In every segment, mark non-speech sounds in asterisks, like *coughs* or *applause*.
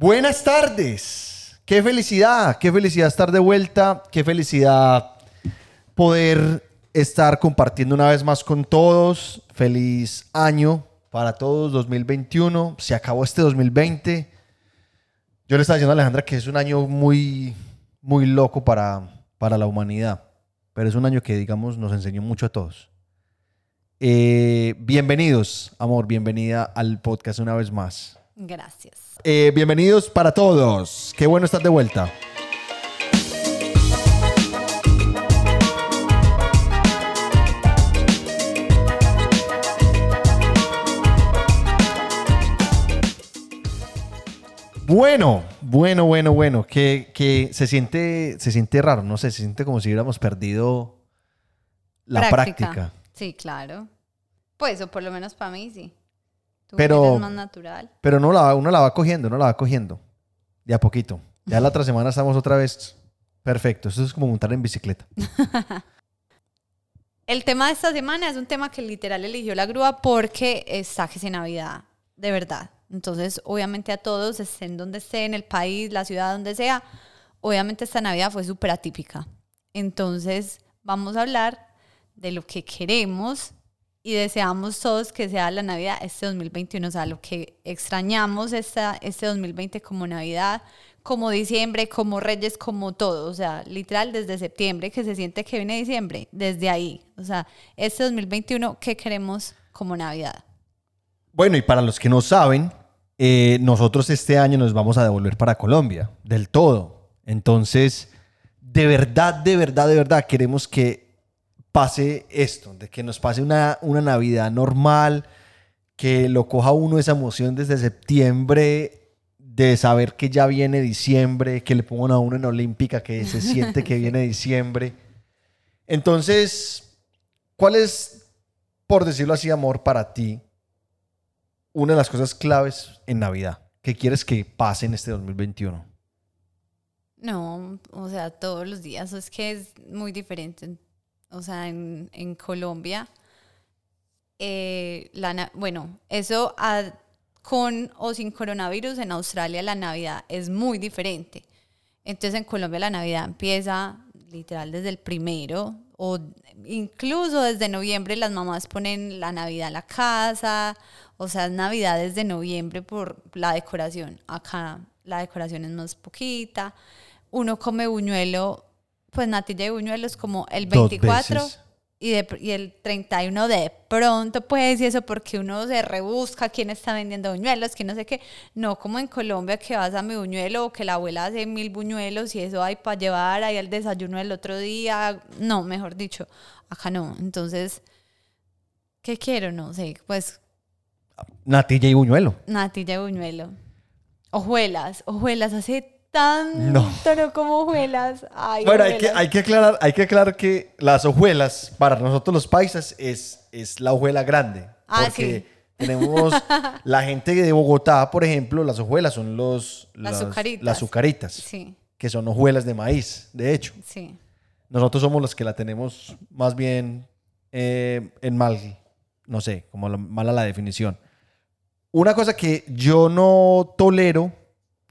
Buenas tardes. Qué felicidad, qué felicidad estar de vuelta, qué felicidad poder estar compartiendo una vez más con todos. Feliz año para todos 2021. Se acabó este 2020. Yo le estaba diciendo a Alejandra que es un año muy, muy loco para, para la humanidad, pero es un año que, digamos, nos enseñó mucho a todos. Eh, bienvenidos, amor, bienvenida al podcast una vez más. Gracias. Eh, bienvenidos para todos. Qué bueno estar de vuelta. Bueno, bueno, bueno, bueno. Que, que se, siente, se siente raro, no sé, se siente como si hubiéramos perdido la práctica. Sí, claro. Pues, o por lo menos para mí sí. Tú Pero- eres más natural. Pero no la, uno la va cogiendo, no la va cogiendo. De a poquito. Ya la otra semana estamos otra vez perfecto. Eso es como montar en bicicleta. *laughs* El tema de esta semana es un tema que literal eligió la grúa porque está que es Navidad, de verdad. Entonces, obviamente a todos, estén donde estén, en el país, la ciudad, donde sea, obviamente esta Navidad fue súper atípica. Entonces, vamos a hablar de lo que queremos y deseamos todos que sea la Navidad este 2021, o sea, lo que extrañamos esta, este 2020 como Navidad, como diciembre, como Reyes, como todo, o sea, literal desde septiembre que se siente que viene diciembre, desde ahí, o sea, este 2021, ¿qué queremos como Navidad? Bueno, y para los que no saben, eh, nosotros este año nos vamos a devolver para Colombia, del todo. Entonces, de verdad, de verdad, de verdad, queremos que pase esto, de que nos pase una, una Navidad normal, que lo coja uno esa emoción desde septiembre, de saber que ya viene diciembre, que le pongan a uno en Olímpica, que se siente que viene diciembre. Entonces, ¿cuál es, por decirlo así, amor, para ti, una de las cosas claves en Navidad? ¿Qué quieres que pase en este 2021? No, o sea, todos los días, es que es muy diferente. O sea, en, en Colombia, eh, la, bueno, eso a- con o sin coronavirus, en Australia la Navidad es muy diferente. Entonces en Colombia la Navidad empieza literal desde el primero o incluso desde noviembre las mamás ponen la Navidad en la casa, o sea, es Navidad desde noviembre por la decoración. Acá la decoración es más poquita. Uno come buñuelo, pues natilla de buñuelo es como el Dos 24 veces. y, de y el 31 de pronto pues y eso porque uno se rebusca quién está vendiendo buñuelos, quién no sé qué. No como en Colombia que vas a mi buñuelo o que la abuela hace mil buñuelos y eso hay para llevar ahí al desayuno del otro día. No, mejor dicho, acá no. Entonces, ¿qué quiero? No sé, pues Natilla y buñuelo. natilla de buñuelo. Hojuelas, hojuelas, hace tanto No. como hojuelas. Ay, Bueno, hay que, hojuelas. hay, que aclarar, hay que aclarar que las hojuelas, para nosotros los paisas, es, es la hojuela grande. Ah, porque sí. tenemos *laughs* la gente de Bogotá, por ejemplo, las hojuelas son los, Las azucaritas. las azucaritas, Sí, que son hojuelas de maíz, de hecho. sí. Nosotros somos los que la tenemos más bien eh, en mal, no sé, como la- mala la definición. Una cosa que yo no tolero,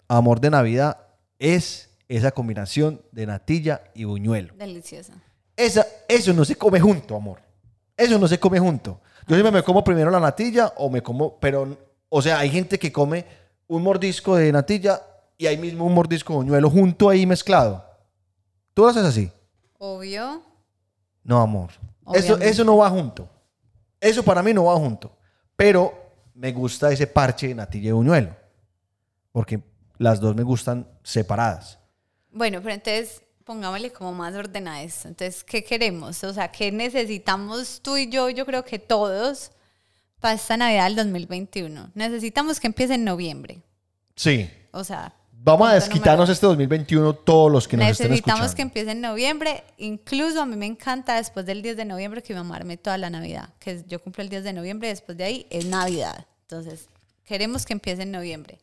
amor de Navidad, es esa combinación de natilla y buñuelo. Deliciosa. Esa, eso no se come junto, amor. Eso no se come junto. Yo siempre me como primero la natilla o me como, pero, o sea, hay gente que come un mordisco de natilla y ahí mismo un mordisco de buñuelo junto ahí mezclado. ¿Tú lo haces así? Obvio. No, amor. Eso, eso no va junto. Eso para mí no va junto. Pero me gusta ese parche de natilla y buñuelo. Porque las dos me gustan separadas. Bueno, pero entonces pongámosle como más orden a esto. Entonces, ¿qué queremos? O sea, ¿qué necesitamos tú y yo? Yo creo que todos para esta Navidad del 2021. Necesitamos que empiece en noviembre. Sí. O sea, Vamos a desquitarnos número- este 2021 todos los que nos estén Necesitamos escuchando. que empiece en noviembre. Incluso a mí me encanta después del 10 de noviembre que me amarme toda la Navidad. Que yo cumplo el 10 de noviembre y después de ahí es Navidad. Entonces, queremos que empiece en noviembre.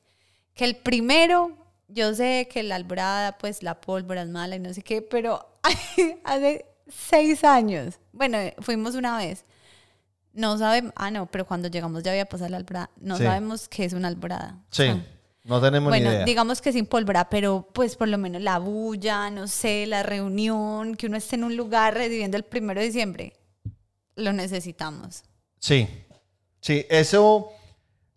Que el primero, yo sé que la alborada, pues la pólvora es mala y no sé qué, pero *laughs* hace seis años, bueno, fuimos una vez. No sabemos, ah, no, pero cuando llegamos ya había pasado la alborada. No Sí. sabemos qué es una alborada. Sí. Ah. No tenemos ni Bueno, idea. digamos que sin pólvora, pero pues por lo menos la bulla, no sé, la reunión, que uno esté en un lugar recibiendo el primero de diciembre, lo necesitamos. Sí, sí, eso,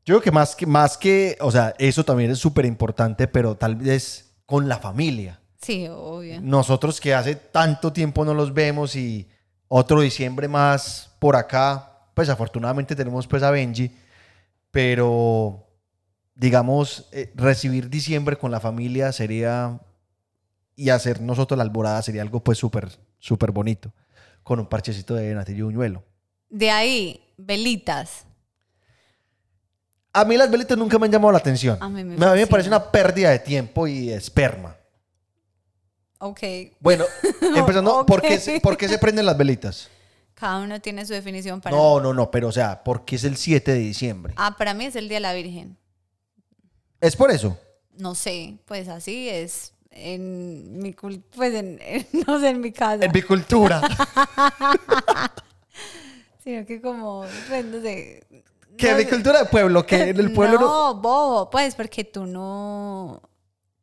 yo creo que más que, más que, o sea, eso también es súper importante, pero tal vez con la familia. Sí, obvio. Nosotros que hace tanto tiempo no los vemos y otro diciembre más por acá, pues afortunadamente tenemos pues a Benji, pero digamos, eh, recibir diciembre con la familia sería, y hacer nosotros la alborada sería algo pues súper, súper bonito, con un parchecito de natillo y buñuelo. De ahí, velitas. A mí las velitas nunca me han llamado la atención. A mí me a mí me fascina. parece una pérdida de tiempo y de esperma. Ok. Bueno, *laughs* empezando, ¿por, qué, se- por qué se prenden las velitas? Cada uno tiene su definición para. No, no, no, pero o sea, ¿por qué es el 7 de diciembre? Ah, para mí es el Día de la Virgen. Es por eso. No sé, pues así es. En mi pues en, en- *laughs* no sé, en mi casa. En mi cultura. *laughs* Sino que como, pues no sé. Que no sé. cultura de pueblo, que en el pueblo no. No, bobo, pues porque tú no,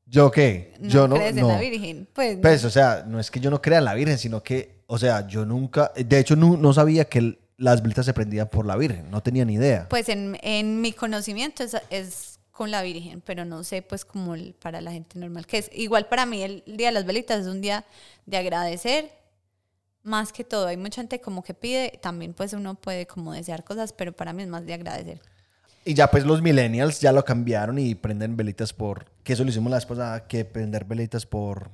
¿Yo qué? no yo no. crees en la Virgen. Pues, Pues, o sea, no es que yo no crea en la Virgen, sino que, o sea, yo nunca. De hecho, no, no sabía que el- las velitas se prendían por la Virgen. No tenía ni idea. pues en, en mi conocimiento es, es con la Virgen, pero no sé pues como el- para la gente normal que es. Igual para mí el Día de las Velitas es un día de agradecer. Más que todo, hay mucha gente como que pide, también pues uno puede como desear cosas, pero para mí es más de agradecer. Y ya pues los millennials ya lo cambiaron y prenden velitas por, que eso lo hicimos la vez pasada, que prender velitas por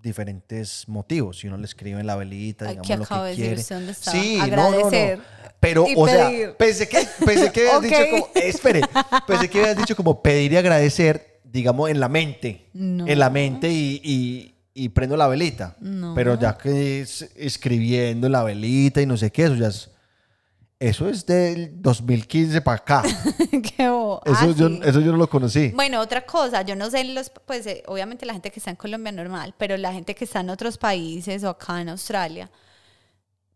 diferentes motivos. Si uno le escribe en la velita, digamos que lo acabo que de quiere. dónde. Sí, Agradecer no, no, no. Pero, o pedir. sea, pensé que, pensé que habías *laughs* Ok. dicho como, espere, pensé que habías dicho como pedir y agradecer, digamos, en la mente. No. En la mente y, y, y prendo la velita. No. Pero ya que es escribiendo en la velita y no sé qué, eso ya es... Eso es del 2015 para acá. *laughs* Qué bobo. Eso, Ah, yo, sí. eso yo no lo conocí. Bueno, otra cosa, yo no sé, los, pues eh, obviamente la gente que está en Colombia normal, pero la gente que está en otros países o acá en Australia,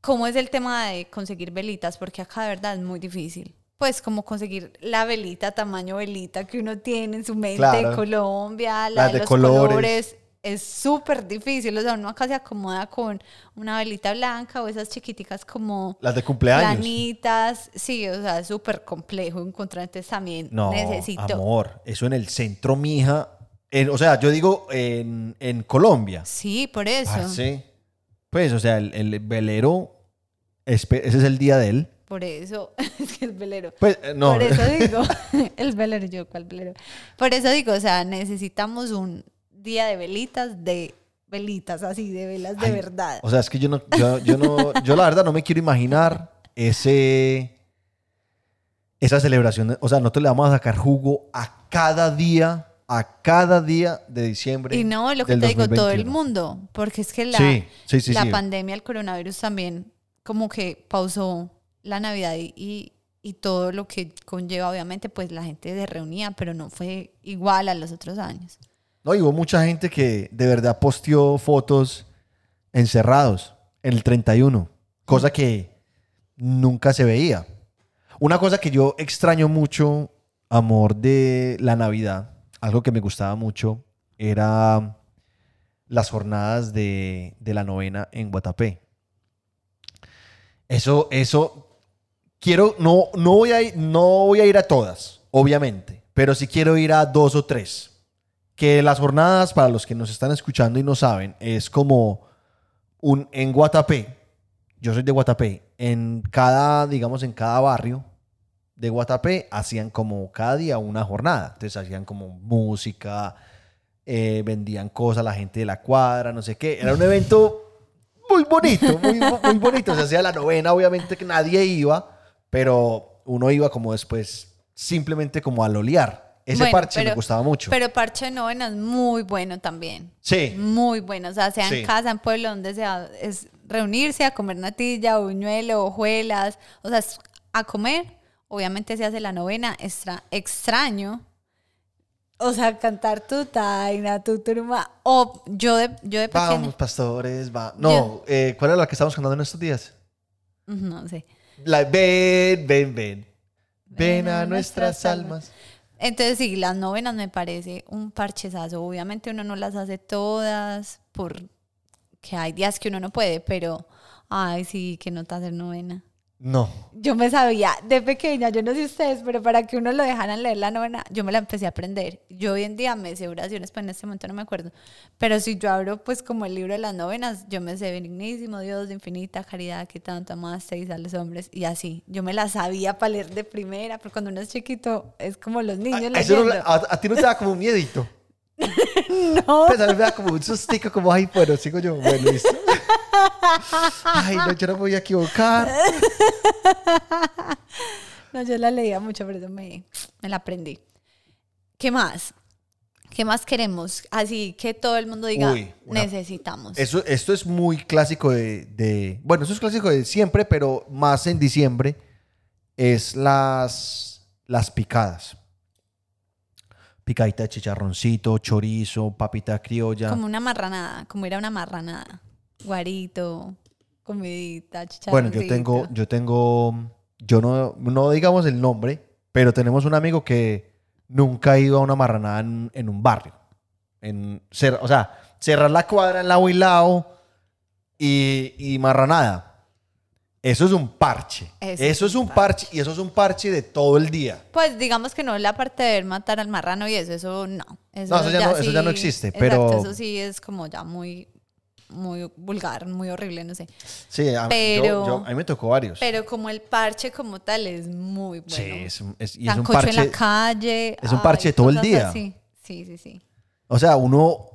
¿cómo es el tema de conseguir velitas? Porque acá de verdad es muy difícil. Pues como conseguir la velita, tamaño velita que uno tiene en su mente Claro. de Colombia, la Las de, de los colores. colores. Es súper difícil, o sea, uno acá se acomoda con una velita blanca o esas chiquiticas como Las de cumpleaños. planitas. Sí, o sea, es súper complejo encontrar, entonces también No, necesito. amor, eso en el centro, mija. En- o sea, yo digo en, en Colombia. Sí, por eso. Parce, Pues, o sea, el, el velero, ese es el día de él. Por eso, *laughs* es que el velero. Pues, eh, no. Por eso *laughs* digo, *laughs* el velero, yo, ¿cuál velero? Por eso digo, o sea, necesitamos un día de velitas, de velitas así, de velas de Ay, verdad. O sea, es que yo no, yo, yo no, yo la verdad no me quiero imaginar ese, esa celebración. O sea, nosotros le vamos a sacar jugo a cada día, a cada día de diciembre. Y no, lo que te digo, todo el 2021. mundo, porque es que la, Sí, sí, sí, la pandemia, el coronavirus también como que pausó la Navidad y, y, y todo lo que conlleva, obviamente, pues la gente se reunía, pero no fue igual a los otros años. No, y hubo mucha gente que de verdad posteó fotos encerrados en el 31, cosa que nunca se veía. Una cosa que yo extraño mucho, amor, de la Navidad, algo que me gustaba mucho, era las jornadas de, de la novena en Guatapé. Eso, eso, quiero, no, no, voy a ir, no voy a ir a todas, obviamente, pero sí quiero ir a dos o tres que las jornadas, para los que nos están escuchando y no saben, es como un en Guatapé. Yo soy de Guatapé. En cada, digamos, en cada barrio de Guatapé hacían como cada día una jornada. Entonces hacían como música, eh, vendían cosas la gente de la cuadra, no sé qué. Era un evento muy bonito, muy, muy bonito. Se hacía la novena, obviamente que nadie iba, pero uno iba como después simplemente como a lolear. Ese Bueno, parche me gustaba mucho. Pero Parche de Novena es muy bueno también. Sí. Muy bueno. O sea, sea Sí. en casa, en pueblo, donde sea, es reunirse a comer natilla, buñuelo, hojuelas. O sea, es a comer. Obviamente se hace la novena. Extra, extraño. O sea, cantar tu taina, tu turma. O yo de, yo de pequeña. Vamos, pastores, va. No, eh, ¿cuál era la que estamos cantando en estos días? No sé. La, ven, ven, ven. Ven a nuestras almas. Entonces sí, las novenas me parece un parchezazo. Obviamente uno no las hace todas porque hay días que uno no puede, pero ay, sí, que no te hacer novena. No. Yo me sabía de pequeña, yo no sé ustedes, pero para que uno lo dejaran leer la novena, yo me la empecé a aprender. Yo hoy en día me sé oraciones, pues en este momento no me acuerdo. Pero si yo abro pues como el libro de las novenas, yo me sé benignísimo, Dios de infinita caridad, que tanto amasteis a los hombres, y así. Yo me la sabía para leer de primera, pero cuando uno es chiquito, es como los niños A, no- leyendo. a- a ti no te da como un miedito. *laughs* No, Pues a mí me da como un sustico, como, ay, bueno, sigo yo, bueno, listo. *laughs* *laughs* Ay, no, yo no me voy a equivocar. *laughs* no, yo la leía mucho, pero me, me la aprendí. ¿Qué más? ¿Qué más queremos? Así que todo el mundo diga, Uy, una- necesitamos. Eso, esto es muy clásico de, de- Bueno, eso es clásico de siempre, pero más en diciembre. Es las, las picadas. Picadita de chicharroncito, chorizo, papita criolla. Como una marranada, como era una marranada. Guarito, comidita, Bueno, chicharroncito. yo tengo, yo tengo, yo no, no digamos el nombre, pero tenemos un amigo que nunca ha ido a una marranada en, en un barrio. En, cer- o sea, cerrar la cuadra en lado y lado y, y marranada. Eso es un parche. Eso Eso, es es un parche. y eso es un parche de todo el día. Pues digamos que no la parte de ver matar al marrano y eso, eso no. Eso, No, eso ya no- eso ya no existe, exacto, pero- eso sí es como ya muy, muy vulgar, muy horrible, no sé. Sí, a, Pero- yo- yo- a mí me tocó varios. Pero como el parche como tal es muy bueno. sí, es, es- y es un parche. en la calle. es un ay, parche todo el día. así. Sí, sí, sí. O sea, uno,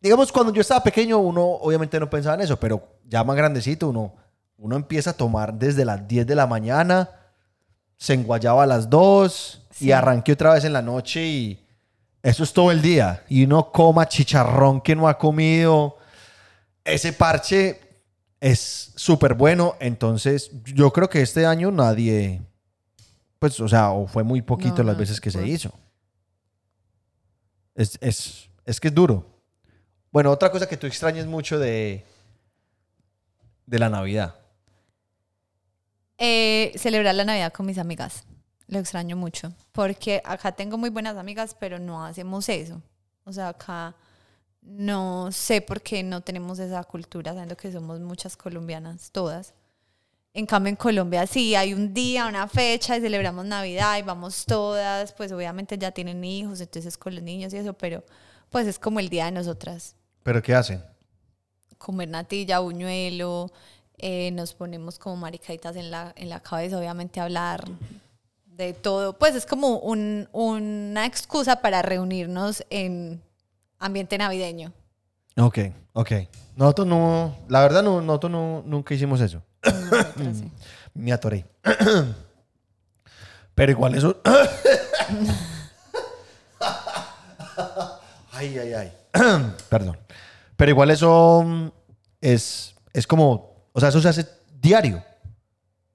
digamos, cuando yo estaba pequeño, uno obviamente no pensaba en eso, pero ya más grandecito, uno, uno empieza a tomar desde las 10 de la mañana, se enguayaba a las 2 Sí. y arranque otra vez en la noche y eso es todo el día. Y uno coma chicharrón que no ha comido. Ese parche es súper bueno, entonces yo creo que este año nadie, pues, o sea, o fue muy poquito No, las no, veces que se hizo. Es, es, es que es duro. Bueno, otra cosa que tú extrañas mucho de, de la Navidad. Eh, celebrar la Navidad con mis amigas. Lo extraño mucho. Porque acá tengo muy buenas amigas, pero no hacemos eso. O sea, acá no sé por qué no tenemos esa cultura, sabiendo que somos muchas colombianas, todas. En cambio, en Colombia sí, hay un día, una fecha y celebramos Navidad y vamos todas. Pues obviamente ya tienen hijos, entonces con los niños y eso, pero pues es como el día de nosotras ¿Pero qué hacen? comer natilla, buñuelo, eh, nos ponemos como maricaditas en la, en la cabeza, obviamente hablar de todo. Pues es como un- una excusa para reunirnos en ambiente navideño. Ok, ok. Nosotros no, la verdad no, nosotros no, nunca hicimos eso. Sí. Me atoré. *coughs* Pero igual eso... *coughs* ay, ay, ay. *coughs* Perdón. Pero igual eso mm, es, es como... O sea, eso se hace diario.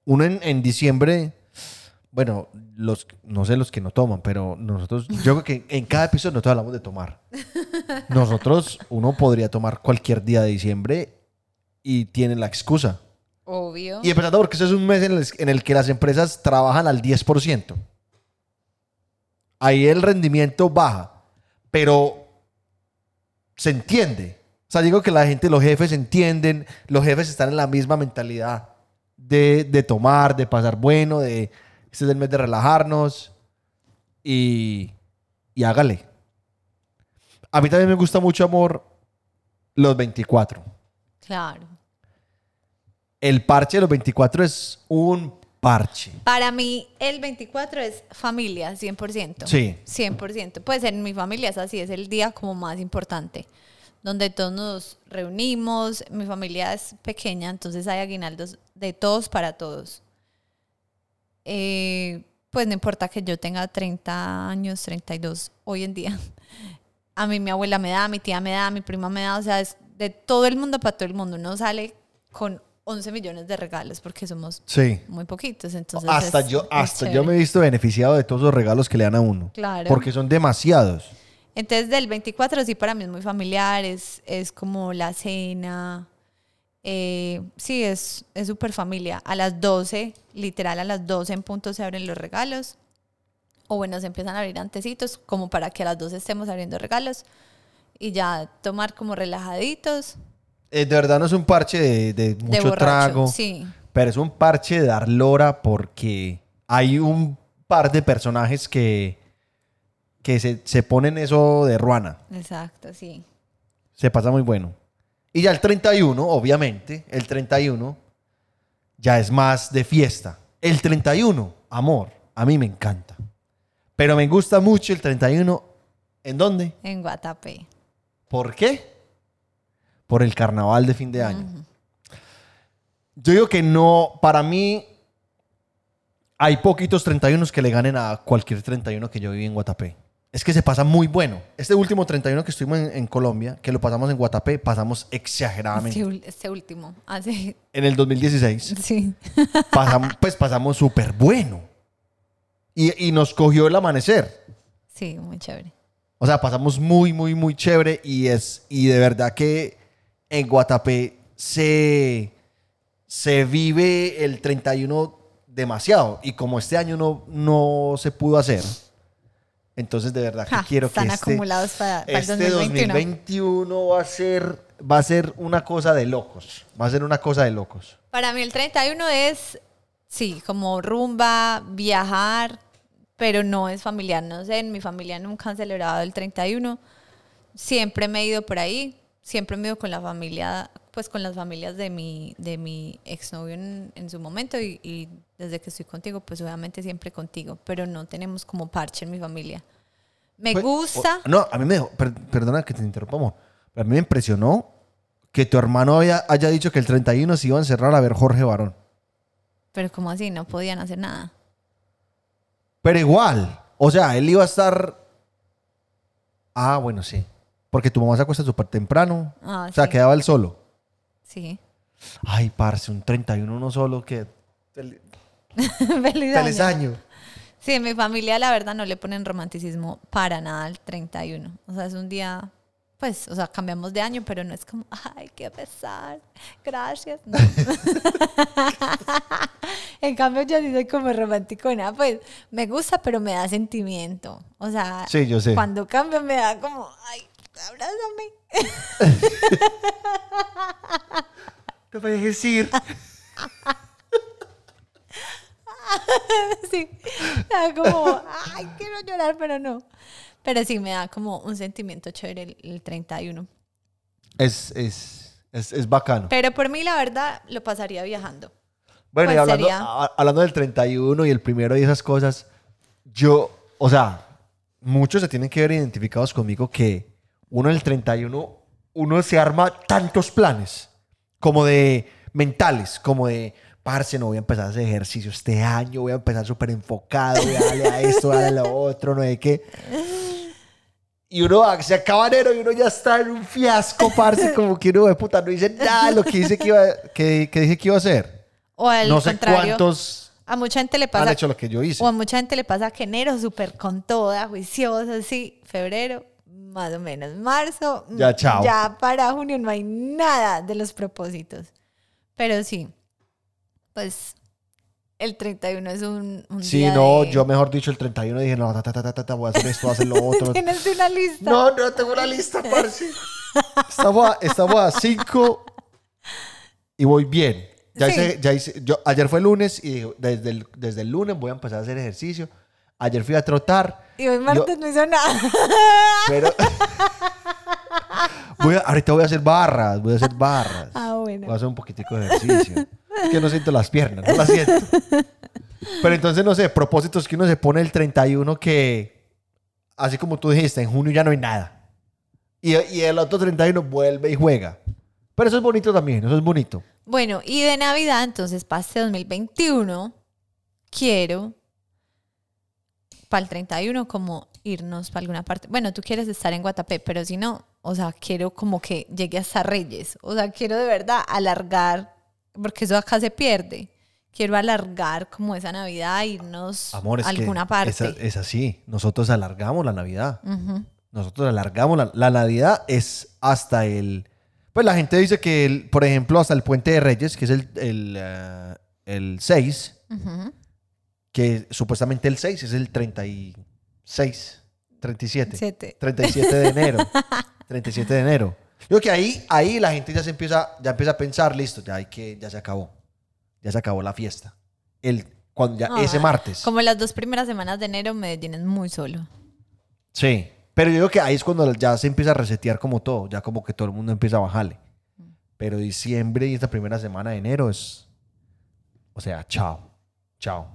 Uno en, en diciembre... Bueno, los, no sé los que no toman, pero nosotros... Yo creo que en cada episodio nosotros hablamos de tomar. Nosotros, uno podría tomar cualquier día de diciembre y tiene la excusa. Obvio. Y empezando porque eso es un mes en el, en el que las empresas trabajan al 10%. Ahí el rendimiento baja, pero se entiende. O sea, digo que la gente, los jefes entienden, los jefes están en la misma mentalidad de, de tomar, de pasar bueno, de este es el mes de relajarnos y, y hágale. A mí también me gusta mucho, amor, los 24. Claro. El parche de los 24 es un parche. Para mí, el 24 es familia, 100%. Sí. 100%. Pues en mi familia es así, es el día como más importante, donde todos nos reunimos. Mi familia es pequeña, entonces hay aguinaldos de todos para todos. Eh, pues no importa que yo tenga 30 años, 32 hoy en día. *laughs* A mí mi abuela me da, mi tía me da, mi prima me da, o sea, es de todo el mundo para todo el mundo. Uno sale con 11 millones de regalos porque somos Sí. muy poquitos. Entonces hasta es- yo, hasta yo me he visto beneficiado de todos los regalos que le dan a uno. Claro. Porque son demasiados. Entonces, del 24 sí para mí es muy familiar, es, es como la cena. Eh, sí, es es súper familia. A las 12, literal a las 12 en punto se abren los regalos. O bueno, se empiezan a abrir antecitos, como para que a las dos estemos abriendo regalos. Y ya tomar como relajaditos. Eh, de verdad no es un parche de, de de mucho borracho. trago, Sí. pero es un parche de dar lora porque hay un par de personajes que, que se, se ponen eso de ruana. Exacto, sí. Se pasa muy bueno. Y ya el 31, obviamente, el 31 ya es más de fiesta. El 31, amor, a mí me encanta. Pero me gusta mucho el 31, ¿en dónde? En Guatapé. ¿Por qué? Por el carnaval de fin de año. Yo digo que no, para mí hay poquitos 31 que le ganen a cualquier 31 que yo viví en Guatapé. Es que se pasa muy bueno. Este último 31 que estuvimos en, en Colombia, que lo pasamos en Guatapé, pasamos exageradamente. Este, este último. Hace. En el 2016 Sí. pasamos, *laughs* pues pasamos súper bueno. Y, y nos cogió el amanecer. Sí, muy chévere. O sea, pasamos muy, muy, muy chévere y es y de verdad que en Guatapé se, se vive el 31 demasiado y como este año no, no se pudo hacer, entonces de verdad que Ja, quiero que están este, acumulados para, para este 2021. 2021 va a ser va a ser una cosa de locos, va a ser una cosa de locos. Para mí el 31 es, sí, como rumba, viajar, pero no es familiar. No sé, en mi familia nunca han celebrado el 31. Siempre me he ido por ahí, siempre me he ido con la familia, pues con las familias de mi, de mi exnovio en, en su momento y, y desde que estoy contigo, pues obviamente siempre contigo, pero no tenemos como parche en mi familia. Me Pues, gusta. o- no, a mí me dejó, per- perdona que te interrumpa, amor, pero a mí me impresionó que tu hermano haya, haya dicho que el 31 se iba a encerrar a ver Jorge Barón. Pero como así, no podían hacer nada. Pero igual, o sea, él iba a estar... Ah, bueno, sí. Porque tu mamá se acuesta súper temprano. Ah, o sea, sí. quedaba él solo. Sí. Ay, parce, un 31 uno solo que... fel- Feliz, *laughs* Feliz año. año. Sí, en mi familia la verdad no le ponen romanticismo para nada al 31. O sea, es un día, pues, o sea, cambiamos de año, pero no es como, ay, qué pesar, gracias. No. *laughs* en cambio, yo sí soy como romanticona, pues, me gusta, pero me da sentimiento. O sea, Sí, yo sé. cuando cambio me da como, ay, abrázame. *laughs* Te voy a decir. *laughs* sí, me da como, ay, quiero llorar, pero no. Pero sí, me da como un sentimiento chévere el, el 31. Es, es, es, es bacano. Pero por mí, la verdad, lo pasaría viajando. Bueno, y hablando, a- hablando del 31 y el primero y esas cosas, yo, o sea, muchos se tienen que ver identificados conmigo que uno en el 31, uno se arma tantos planes, como de mentales, como de, parce, no voy a empezar a hacer ejercicio este año, voy a empezar súper enfocado, voy a darle a esto, voy a darle a lo otro, no sé qué. Y uno se acaba enero y uno ya está en un fiasco, parce, como que uno de puta no dice nada de lo que, dice que, iba, que, que dije que iba a hacer O al no sé contrario, cuántos a mucha gente le han pasa, hecho lo que yo hice. o a mucha gente le pasa que enero súper con toda, juiciosa, así, febrero, más o menos, marzo, Ya, mm, chao. Ya para junio no hay nada de los propósitos. Pero sí, pues el 31 es un, un Sí, día no, de- yo mejor dicho el 31 dije, no, ta, ta, ta, voy a hacer esto, voy a hacer lo *laughs* otro. Tienes una lista. no, no tengo una lista, parce. Estamos a, estamos a cinco y voy bien. Ya Sí. hice, ya hice, yo, ayer fue lunes y dije, desde el, desde el lunes voy a empezar a hacer ejercicio. Ayer fui a trotar, Y hoy martes no hizo nada. *laughs* pero... *laughs* voy a- ahorita voy a hacer barras, voy a hacer barras. Ah, bueno. Voy a hacer un poquitico de ejercicio. Es que no siento las piernas, no las siento. *laughs* Pero entonces, no sé, propósitos que uno se pone el 31 que, así como tú dijiste, en junio ya no hay nada. Y, y el otro 31 vuelve y juega. Pero eso es bonito también, eso es bonito. Bueno, y de Navidad, entonces, para este 2021, quiero para el 31 como irnos para alguna parte. Bueno, tú quieres estar en Guatapé, pero si no, o sea, quiero como que llegue hasta Reyes. O sea, quiero de verdad alargar, porque eso acá se pierde. Quiero alargar como esa Navidad, irnos Amor, a alguna parte. Es, es así. Nosotros alargamos la Navidad. Ujú. Nosotros alargamos la, la Navidad es hasta el... Pues la gente dice que, el- por ejemplo, hasta el Puente de Reyes, que es el, el, eh, el 6, Ujú. Que supuestamente el 6 es el 36, 37. Siete. 37 de enero. *laughs* 37 de enero. Yo creo que ahí, ahí la gente ya se empieza, ya empieza a pensar, listo, ya hay que, ya se acabó. Ya se acabó la fiesta. El, cuando ya, ese Ah, martes. Como las dos primeras semanas de enero, Medellín es muy solo. Sí. Pero yo creo que ahí es cuando ya se empieza a resetear como todo. Ya como que todo el mundo empieza a bajarle. Pero diciembre y esta primera semana de enero es. O sea, chao. Chao.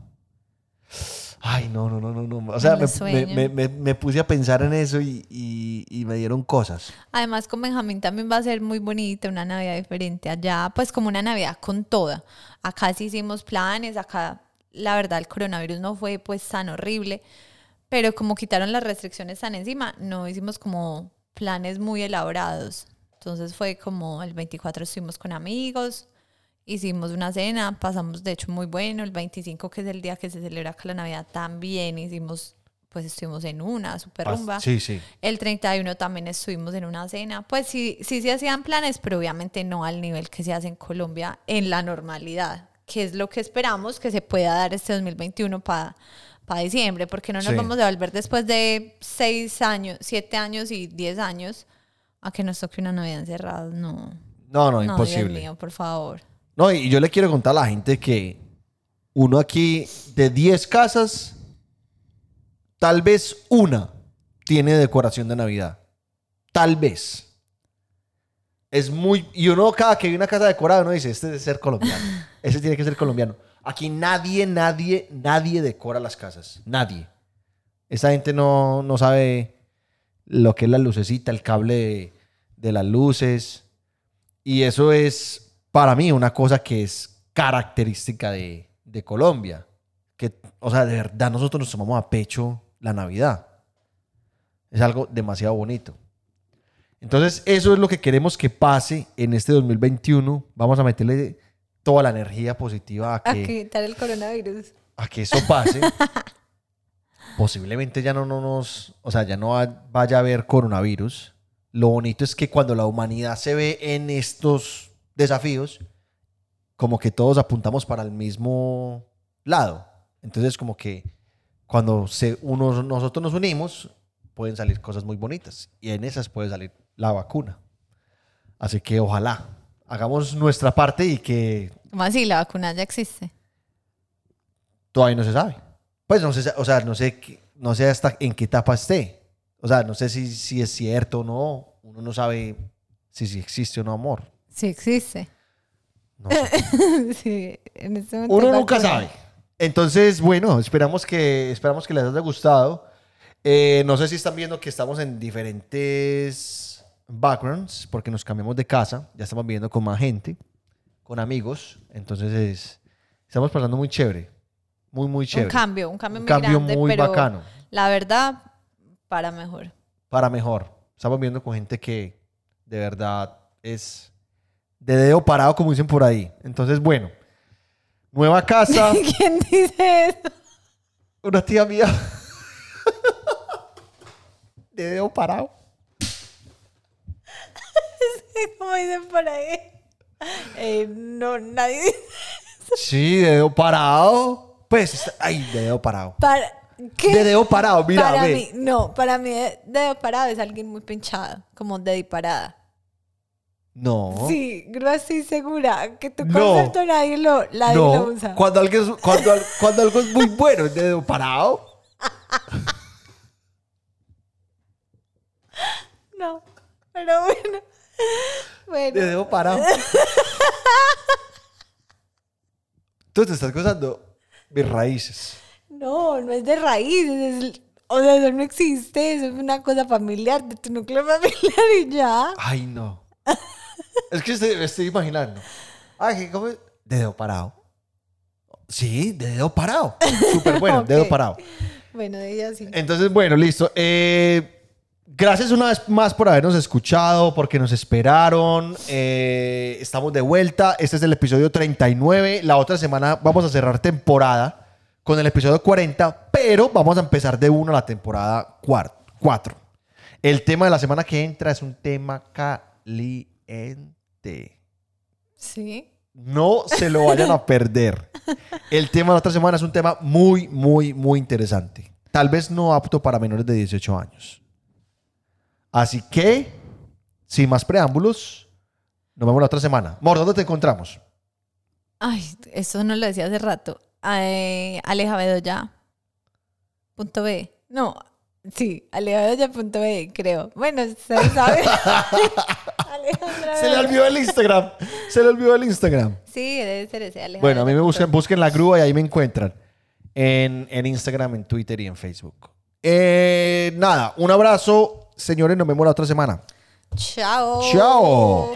Ay, no, no, no, no, no. O sea, me, me- me- me puse a pensar en eso y, y- y me dieron cosas. Además, con Benjamín también va a ser muy bonita, una Navidad diferente. Allá, pues como una Navidad con toda. Acá sí hicimos planes, acá la verdad el coronavirus no fue pues tan horrible, pero como quitaron las restricciones tan encima, no hicimos como planes muy elaborados. Entonces fue como el 24 estuvimos con amigos, hicimos una cena, pasamos de hecho muy bueno, el 25 que es el día que se celebra acá la Navidad también hicimos, pues estuvimos en una super rumba. Sí, sí. El 31 también estuvimos en una cena. Pues sí, sí se hacían planes, pero obviamente no al nivel que se hace en Colombia en la normalidad, que es lo que esperamos que se pueda dar este 2021 para diciembre, porque no nos Sí. vamos a volver después de 6 años, 7 años y 10 años a que nos toque una Navidad encerrada. No, No, no, no, imposible. Dios mío, por favor. No, y yo le quiero contar a la gente que uno aquí de 10 casas, tal vez una tiene decoración de Navidad. Tal vez. Es muy... Y uno cada que ve una casa decorada, uno dice, este debe ser colombiano. *laughs* Ese tiene que ser colombiano. Aquí nadie, nadie, nadie decora las casas. Nadie. Esa gente no, no sabe lo que es la lucecita, el cable de, de las luces. Y eso es, para mí, una cosa que es característica de, de Colombia. Que, o sea, de verdad, nosotros nos tomamos a pecho la Navidad. Es algo demasiado bonito. Entonces, eso es lo que queremos que pase en este 2021. Vamos a meterle toda la energía positiva a A que, quitar el coronavirus. a que eso pase. *laughs* Posiblemente ya no, no nos, o sea, ya no va- vaya a haber coronavirus. Lo bonito es que cuando la humanidad se ve en estos desafíos, como que todos apuntamos para el mismo lado. Entonces, como que cuando se, unos, nosotros nos unimos, pueden salir cosas muy bonitas. Y en esas puede salir la vacuna. Así que ojalá hagamos nuestra parte y que ¿Cómo así? La vacuna ya existe. todavía no se sabe. Pues no sé, o sea, no sé, no sé hasta en qué etapa esté. O sea, no sé si, si es cierto o no. Uno no sabe si, si existe o no amor. Sí existe. No sé. *laughs* sí, en este momento Uno nunca sabe. Entonces, bueno, esperamos que, esperamos que les haya gustado. Eh, no sé si están viendo que estamos en diferentes backgrounds, porque nos cambiamos de casa. Ya estamos viviendo con más gente, con amigos. Entonces, es- estamos pasando muy chévere. Muy, muy chévere. Un cambio, un cambio Un muy cambio grande, muy pero bacano. la verdad, para mejor. para mejor. Estamos viendo con gente que de verdad es de dedo parado, como dicen por ahí. Entonces, bueno, nueva casa, *laughs* ¿Quién dice eso? una tía mía *laughs* de dedo parado. *laughs* Como dicen por ahí. Eh, no, nadie dice Sí, de dedo parado. Pues, ay, de dedo parado. para ¿qué? De dedo parado, mira, para ve. mí, no, para mí de- dedo parado es alguien muy pinchado, como de parada. No. Sí, no estoy segura que tu No. concepto nadie lo, nadie lo No, usa. cuando, algo es, cuando, al- cuando algo es muy bueno, es de dedo parado. *laughs* No, pero bueno. Bueno, De dedo parado. Tú te estás gozando mis raíces. no, no es de raíces, es- o sea, eso no existe, eso es una cosa familiar, de tu núcleo familiar y ya. Ay, no. Es que estoy, estoy imaginando. Ay. De dedo parado. Sí, de dedo parado. Súper *laughs* bueno, dedo parado. Bueno, de ella sí. Entonces, bueno, listo. Eh, gracias una vez más por habernos escuchado, porque nos esperaron. Eh, estamos de vuelta. Este es el episodio 39. La otra semana vamos a cerrar temporada con el episodio 40, pero vamos a empezar de uno la temporada 4. El tema de la semana que entra es un tema caliente. Sí. No se lo vayan a *laughs* perder. El tema de la otra semana es un tema muy, muy, muy interesante. Tal vez no apto para menores de 18 años. Así que, sin más preámbulos, nos vemos la otra semana. Mor, ¿dónde te encontramos? Ay, eso no lo decía hace rato. Eh, Alejabedoya. Punto B. No, sí, alejabedoya.b, creo. Bueno, se sabe. *laughs* Alejandra Se le olvidó el Instagram. Se le olvidó el Instagram. Sí, debe ser ese Alejandra. Bueno, a mí me buscan, busquen la grúa y ahí me encuentran. En, en Instagram, en Twitter y en Facebook. Eh, nada, un abrazo. Señores, nos vemos la otra semana. Chao. Chao.